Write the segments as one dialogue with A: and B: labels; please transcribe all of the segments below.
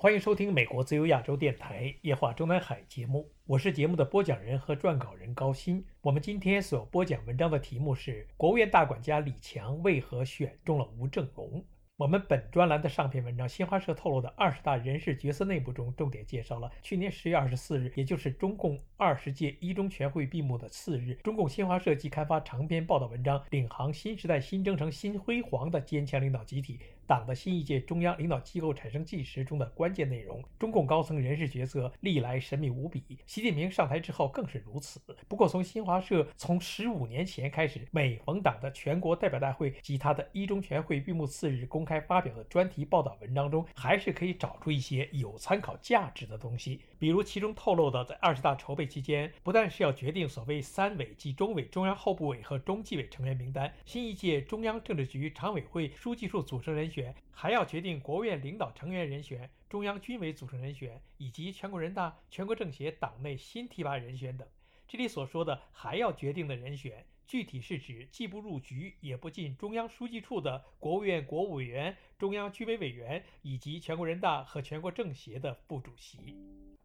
A: 欢迎收听美国自由亚洲电台《夜话中南海》节目，我是节目的播讲人和撰稿人高鑫。我们今天所播讲文章的题目是《国务院大管家李强为何选中了吴正龙》。我们本专栏的上篇文章，新华社透露的二十大人事角色内部中，重点介绍了去年十月二十四日，也就是中共二十届一中全会闭幕的次日，中共新华社即刊发长篇报道文章，领航新时代新征程新辉煌的坚强领导集体。党的新一届中央领导机构产生纪实中的关键内容，中共高层人事角色历来神秘无比，习近平上台之后更是如此。不过，从新华社从十五年前开始，每逢党的全国代表大会及他的一中全会闭幕次日公开发表的专题报道文章中，还是可以找出一些有参考价值的东西。比如，其中透露的，在二十大筹备期间，不但是要决定所谓三委及中委、中央候补委和中纪委成员名单，新一届中央政治局常委会书记处组成人选。还要决定国务院领导成员人选、中央军委组成人选以及全国人大、全国政协党内新提拔人选等。这里所说的还要决定的人选，具体是指既不入局也不进中央书记处的国务院国务委员、中央军委委员以及全国人大和全国政协的副主席。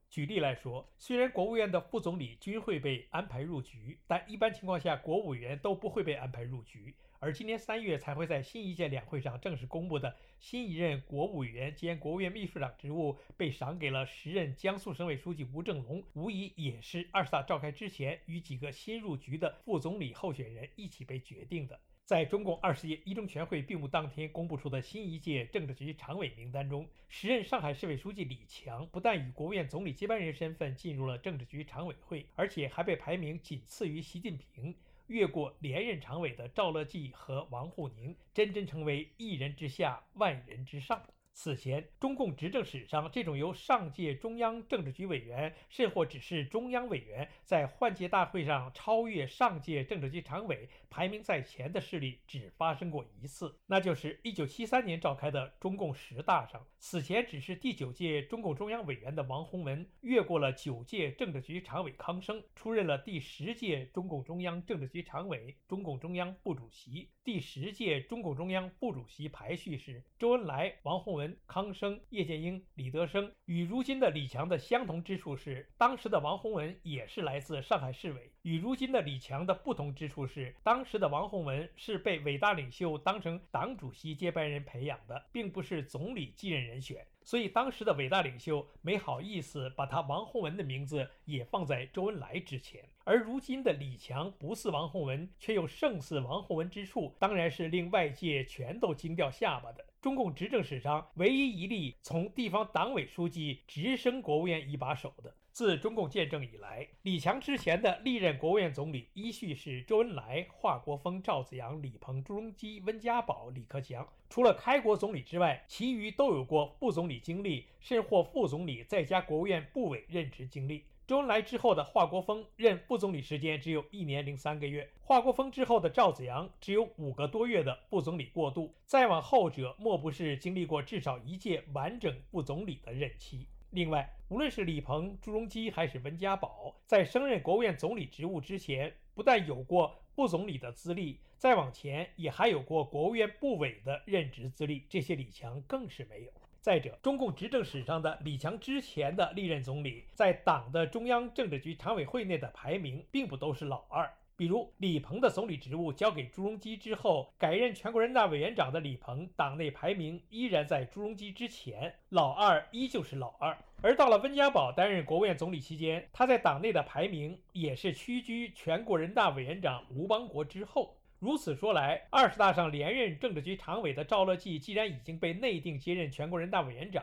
A: 举例来说，虽然国务院的副总理均会被安排入局，但一般情况下，国务委员都不会被安排入局。而今年三月才会在新一届两会上正式公布的新一任国务委员兼国务院秘书长职务被赏给了时任江苏省委书记吴正龙，无疑也是二十大召开之前与几个新入局的副总理候选人一起被决定的。在中共二十届一中全会闭幕当天公布出的新一届政治局常委名单中，时任上海市委书记李强不但以国务院总理接班人身份进入了政治局常委会，而且还被排名仅次于习近平。越过连任常委的赵乐际和王沪宁，真真成为一人之下，万人之上。此前，中共执政史上，这种由上届中央政治局委员，甚或只是中央委员，在换届大会上超越上届政治局常委，排名在前的事例，只发生过一次，那就是1973年召开的中共十大上，此前只是第九届中共中央委员的王洪文，越过了九届政治局常委康生，出任了第十届中共中央政治局常委、中共中央副主席。第十届中共中央副主席排序是周恩来、王洪文、康生、叶剑英、李德生。与如今的李强的相同之处是，当时的王洪文也是来自上海市委；与如今的李强的不同之处是，当时的王洪文是被伟大领袖当成党主席接班人培养的，并不是总理继任人选。所以当时的伟大领袖没好意思把他王洪文的名字也放在周恩来之前，而如今的李强不似王洪文，却又胜似王洪文之处，当然是令外界全都惊掉下巴的。中共执政史上唯一一例从地方党委书记直升国务院一把手的。自中共建政以来，李强之前的历任国务院总理依序是周恩来、华国锋、赵紫阳、李鹏、朱镕基、温家宝、李克强。除了开国总理之外，其余都有过副总理经历，甚或副总理再加国务院部委任职经历。周恩来之后的华国锋任副总理时间只有一年零三个月，华国锋之后的赵紫阳只有五个多月的副总理过渡，再往后者莫不是经历过至少一届完整副总理的任期。另外，无论是李鹏、朱镕基还是温家宝，在升任国务院总理职务之前，不但有过副总理的资历，再往前也还有过国务院部委的任职资历，这些李强更是没有。再者，中共执政史上的李强之前的历任总理，在党的中央政治局常委会内的排名，并不都是老二。比如李鹏的总理职务交给朱镕基之后，改任全国人大委员长的李鹏，党内排名依然在朱镕基之前，老二依旧是老二。而到了温家宝担任国务院总理期间，他在党内的排名也是屈居全国人大委员长吴邦国之后。如此说来，二十大上连任政治局常委的赵乐际，既然已经被内定接任全国人大委员长。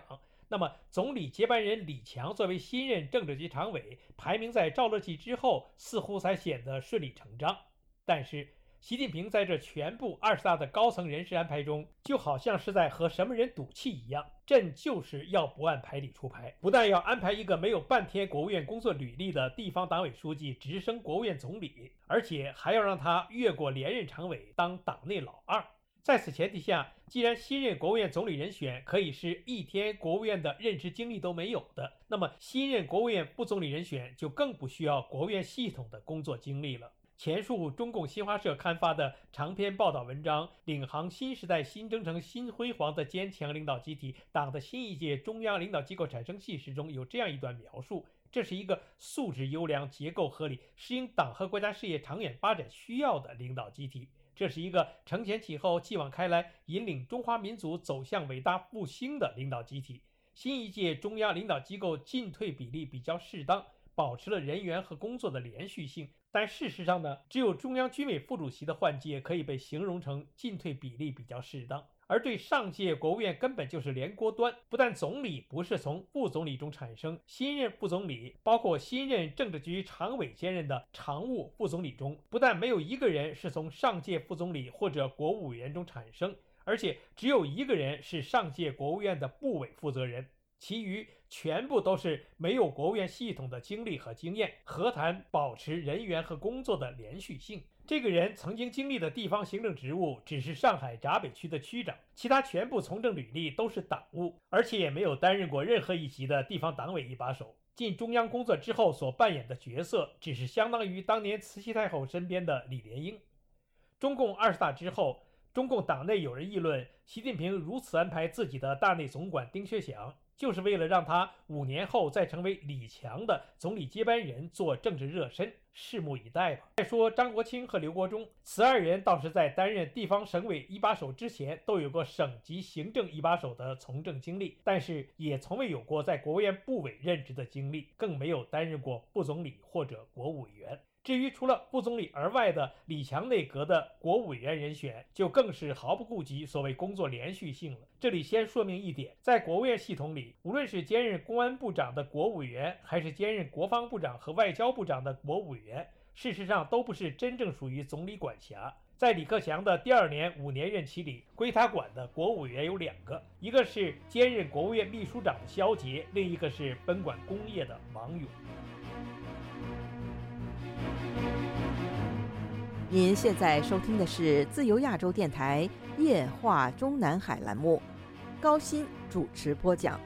A: 那么，总理接班人李强作为新任政治局常委，排名在赵乐际之后，似乎才显得顺理成章。但是，习近平在这全部二十大的高层人事安排中，就好像是在和什么人赌气一样。朕就是要不按牌理出牌，不但要安排一个没有半天国务院工作履历的地方党委书记直升国务院总理，而且还要让他越过连任常委当党内老二。在此前提下，既然新任国务院总理人选可以是一天国务院的任职经历都没有的，那么新任国务院副总理人选就更不需要国务院系统的工作经历了。前述中共新华社刊发的长篇报道文章《领航新时代新征程新辉煌的坚强领导集体——党的新一届中央领导机构产生纪实》中有这样一段描述：这是一个素质优良、结构合理、适应党和国家事业长远发展需要的领导集体。这是一个承前启后、继往开来、引领中华民族走向伟大复兴的领导集体。新一届中央领导机构进退比例比较适当，保持了人员和工作的连续性。但事实上呢，只有中央军委副主席的换届可以被形容成进退比例比较适当，而对上届国务院根本就是连锅端。不但总理不是从副总理中产生，新任副总理，包括新任政治局常委兼任的常务副总理中，不但没有一个人是从上届副总理或者国务委员中产生，而且只有一个人是上届国务院的部委负责人。其余全部都是没有国务院系统的经历和经验，何谈保持人员和工作的连续性？这个人曾经经历的地方行政职务只是上海闸北区的区长，其他全部从政履历都是党务，而且也没有担任过任何一级的地方党委一把手。进中央工作之后所扮演的角色，只是相当于当年慈禧太后身边的李莲英。中共二十大之后，中共党内有人议论，习近平如此安排自己的大内总管丁薛祥。就是为了让他五年后再成为李强的总理接班人做政治热身，拭目以待吧。再说张国清和刘国中，此二人倒是在担任地方省委一把手之前，都有过省级行政一把手的从政经历，但是也从未有过在国务院部委任职的经历，更没有担任过副总理或者国务委员。至于除了副总理而外的李强内阁的国务委员人选，就更是毫不顾及所谓工作连续性了。这里先说明一点，在国务院系统里，无论是兼任公安部长的国务委员，还是兼任国防部长和外交部长的国务委员，事实上都不是真正属于总理管辖。在李克强的第二年五年任期里，归他管的国务委员有两个，一个是兼任国务院秘书长的肖捷，另一个是本管工业的王勇。
B: 您现在收听的是自由亚洲电台夜话中南海栏目，高鑫主持播讲。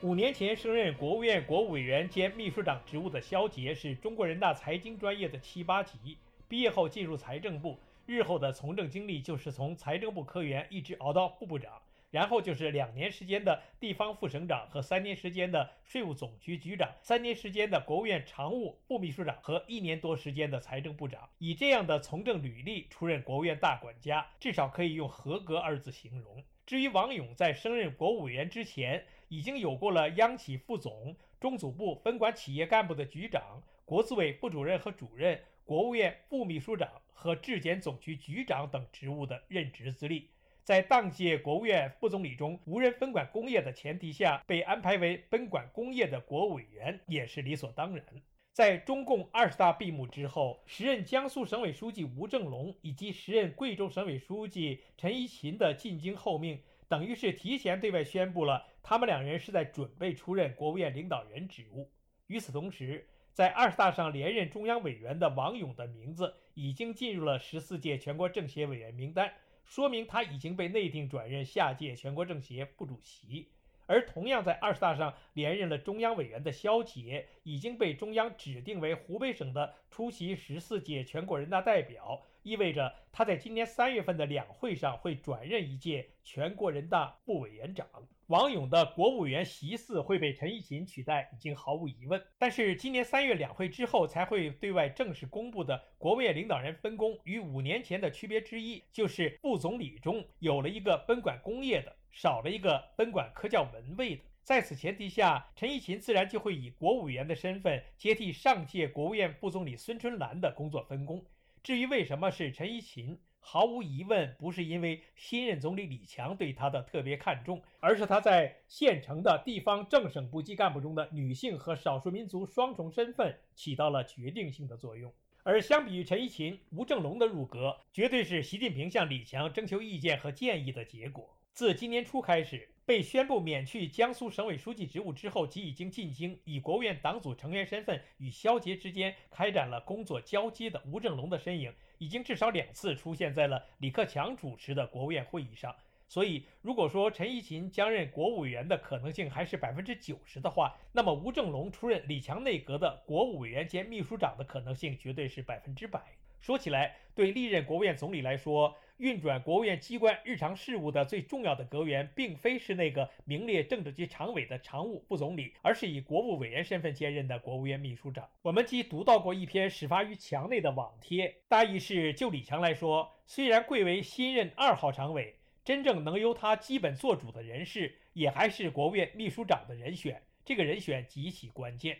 A: 五年前升任国务院国务委员兼秘书长职务的肖捷，是中国人大财经专业的七八级，毕业后进入财政部，日后的从政经历就是从财政部科员一直熬到副部长。然后就是两年时间的地方副省长和三年时间的税务总局局长，三年时间的国务院常务副秘书长和一年多时间的财政部长。以这样的从政履历出任国务院大管家，至少可以用合格二字形容。至于王勇，在升任国务委员之前，已经有过了央企副总、中组部分管企业干部的局长、国资委副主任和主任、国务院副秘书长和质检总局局长等职务的任职资历。在当届国务院副总理中无人分管工业的前提下，被安排为分管工业的国务委员也是理所当然。在中共二十大闭幕之后，时任江苏省委书记吴政龙以及时任贵州省委书记陈一勤的进京候命，等于是提前对外宣布了他们两人是在准备出任国务院领导人职务。与此同时，在二十大上连任中央委员的王勇的名字已经进入了十四届全国政协委员名单。说明他已经被内定转任下届全国政协副主席，而同样在二十大上连任了中央委员的肖捷，已经被中央指定为湖北省的出席十四届全国人大代表，意味着他在今年三月份的两会上会转任一届全国人大副委员长。王勇的国务委员席次会被陈一勤取代，已经毫无疑问。但是今年三月两会之后才会对外正式公布的国务院领导人分工，与五年前的区别之一，就是副总理中有了一个分管工业的，少了一个分管科教文卫的。在此前提下，陈一勤自然就会以国务委员的身份接替上届国务院副总理孙春兰的工作分工。至于为什么是陈一勤，毫无疑问不是因为新任总理李强对他的特别看重，而是他在县城的地方政省部级干部中的女性和少数民族双重身份起到了决定性的作用。而相比于陈一勤、吴正龙的入阁，绝对是习近平向李强征求意见和建议的结果。自今年初开始，被宣布免去江苏省委书记职务之后，即已经进京以国务院党组成员身份与肖捷之间开展了工作交接的吴正龙的身影。已经至少两次出现在了李克强主持的国务院会议上，所以如果说陈一勤将任国务委员的可能性还是百分之九十的话，那么吴正龙出任李强内阁的国务委员兼秘书长的可能性绝对是百分之百。说起来，对历任国务院总理来说，运转国务院机关日常事务的最重要的阁员，并非是那个名列政治局常委的常务副总理，而是以国务委员身份兼任的国务院秘书长。我们既读到过一篇始发于墙内的网帖，大意是：就李强来说，虽然贵为新任二号常委，真正能由他基本做主的人士，也还是国务院秘书长的人选。这个人选极其关键。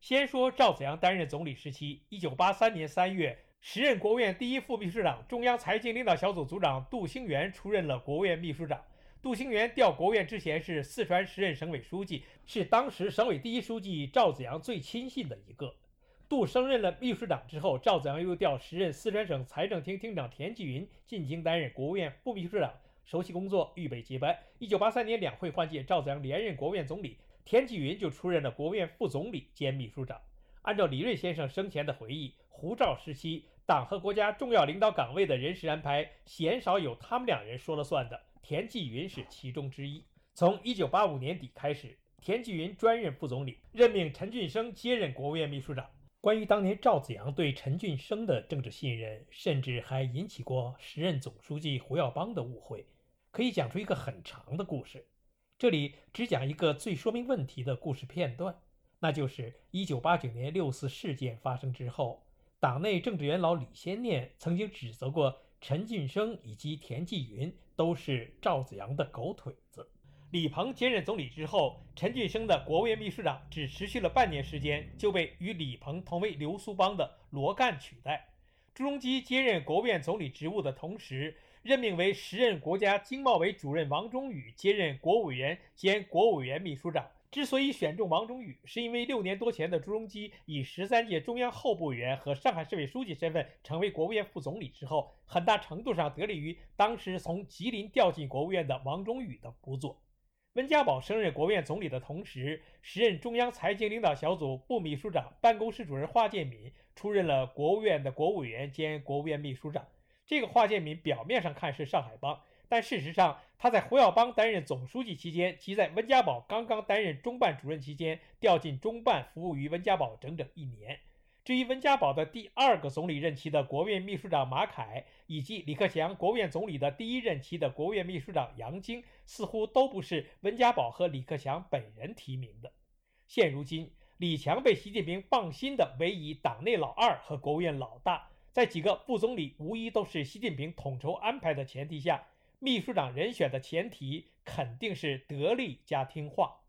A: 先说赵紫阳担任总理时期，一九八三年三月。时任国务院第一副秘书长、中央财经领导小组组长杜兴源出任了国务院秘书长。杜兴源调国务院之前是四川时任省委书记，是当时省委第一书记赵紫阳最亲信的一个。杜升任了秘书长之后，赵紫阳又调时任四川省财政厅厅长田纪云进京担任国务院副秘书长，熟悉工作，预备接班。一九八三年两会换届，赵紫阳连任国务院总理，田纪云就出任了国务院副总理兼秘书长。按照李瑞先生生前的回忆，胡赵时期。党和国家重要领导岗位的人事安排，鲜少有他们两人说了算的。田纪云是其中之一。从1985年底开始，田纪云专任副总理，任命陈俊生接任国务院秘书长。关于当年赵紫阳对陈俊生的政治信任，甚至还引起过时任总书记胡耀邦的误会，可以讲出一个很长的故事。这里只讲一个最说明问题的故事片段，那就是1989年六四事件发生之后。党内政治元老李先念曾经指责过陈俊生以及田纪云都是赵紫阳的狗腿子。李鹏接任总理之后，陈俊生的国务院秘书长只持续了半年时间，就被与李鹏同为刘苏帮的罗干取代。朱镕基接任国务院总理职务的同时，任命为时任国家经贸委主任王忠宇接任国务委员兼国务委员秘书长。之所以选中王忠宇，是因为六年多前的朱镕基以十三届中央候补委员和上海市委书记身份成为国务院副总理之后，很大程度上得力于当时从吉林调进国务院的王忠宇的辅佐。温家宝升任国务院总理的同时，时任中央财经领导小组副秘书长、办公室主任华建敏出任了国务院的国务委员兼国务院秘书长。这个华建敏表面上看是上海帮。但事实上，他在胡耀邦担任总书记期间，即在温家宝刚刚担任中办主任期间，调进中办服务于温家宝整整一年。至于温家宝的第二个总理任期的国务院秘书长马凯，以及李克强国务院总理的第一任期的国务院秘书长杨晶，似乎都不是温家宝和李克强本人提名的。现如今，李强被习近平放心的委以党内老二和国务院老大，在几个副总理无疑都是习近平统筹安排的前提下。秘书长人选的前提肯定是得力加听话，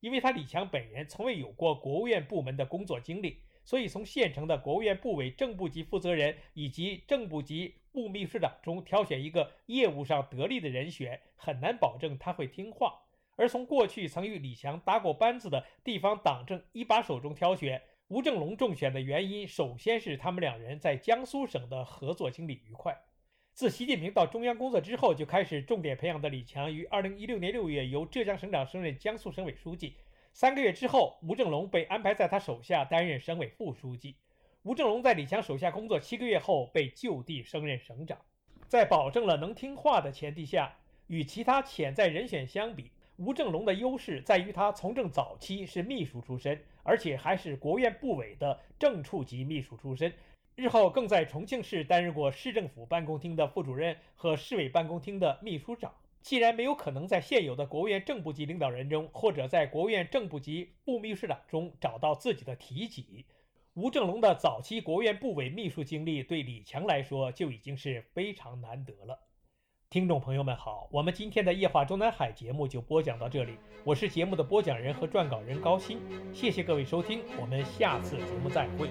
A: 因为他李强本人从未有过国务院部门的工作经历，所以从现成的国务院部委正部级负责人以及正部级副秘书长中挑选一个业务上得力的人选，很难保证他会听话。而从过去曾与李强搭过班子的地方党政一把手中挑选吴正龙中选的原因，首先是他们两人在江苏省的合作经历愉快。自习近平到中央工作之后，就开始重点培养的李强，于二零一六年六月由浙江省长升任江苏省委书记。三个月之后，吴正龙被安排在他手下担任省委副书记。吴正龙在李强手下工作七个月后，被就地升任省长。在保证了能听话的前提下，与其他潜在人选相比，吴正龙的优势在于他从政早期是秘书出身，而且还是国务院部委的正处级秘书出身。日后更在重庆市担任过市政府办公厅的副主任和市委办公厅的秘书长。既然没有可能在现有的国务院正部级领导人中，或者在国务院正部级副秘书长中找到自己的提己，吴正龙的早期国务院部委秘书经历对李强来说就已经是非常难得了。听众朋友们好，我们今天的夜话中南海节目就播讲到这里，我是节目的播讲人和撰稿人高鑫，谢谢各位收听，我们下次节目再会。